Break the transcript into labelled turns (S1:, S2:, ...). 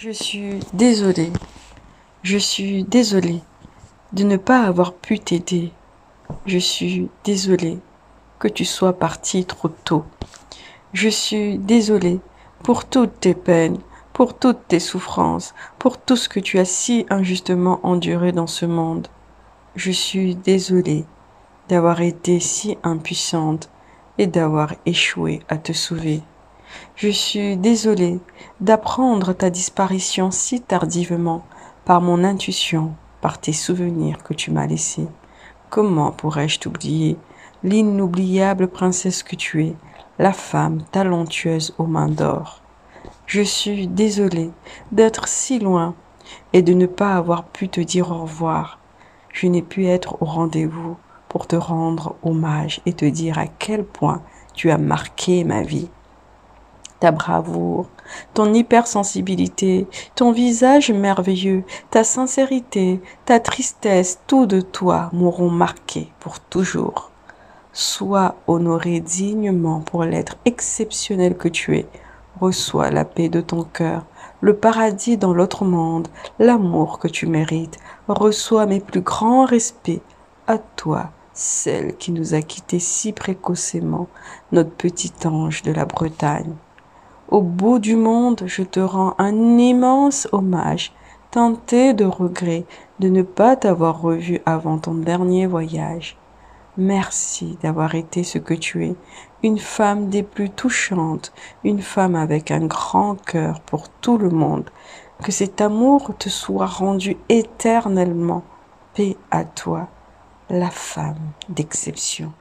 S1: Je suis désolée, je suis désolée de ne pas avoir pu t'aider. Je suis désolée que tu sois parti trop tôt. Je suis désolée pour toutes tes peines, pour toutes tes souffrances, pour tout ce que tu as si injustement enduré dans ce monde. Je suis désolée d'avoir été si impuissante et d'avoir échoué à te sauver. Je suis désolée d'apprendre ta disparition si tardivement par mon intuition, par tes souvenirs que tu m'as laissés. Comment pourrais-je t'oublier, l'inoubliable princesse que tu es, la femme talentueuse aux mains d'or Je suis désolée d'être si loin et de ne pas avoir pu te dire au revoir. Je n'ai pu être au rendez-vous pour te rendre hommage et te dire à quel point tu as marqué ma vie. Ta bravoure, ton hypersensibilité, ton visage merveilleux, ta sincérité, ta tristesse, tout de toi m'auront marqué pour toujours. Sois honoré dignement pour l'être exceptionnel que tu es. Reçois la paix de ton cœur, le paradis dans l'autre monde, l'amour que tu mérites. Reçois mes plus grands respects à toi, celle qui nous a quittés si précocement, notre petit ange de la Bretagne. Au bout du monde, je te rends un immense hommage, tenté de regret de ne pas t'avoir revu avant ton dernier voyage. Merci d'avoir été ce que tu es, une femme des plus touchantes, une femme avec un grand cœur pour tout le monde. Que cet amour te soit rendu éternellement. Paix à toi la femme d'exception.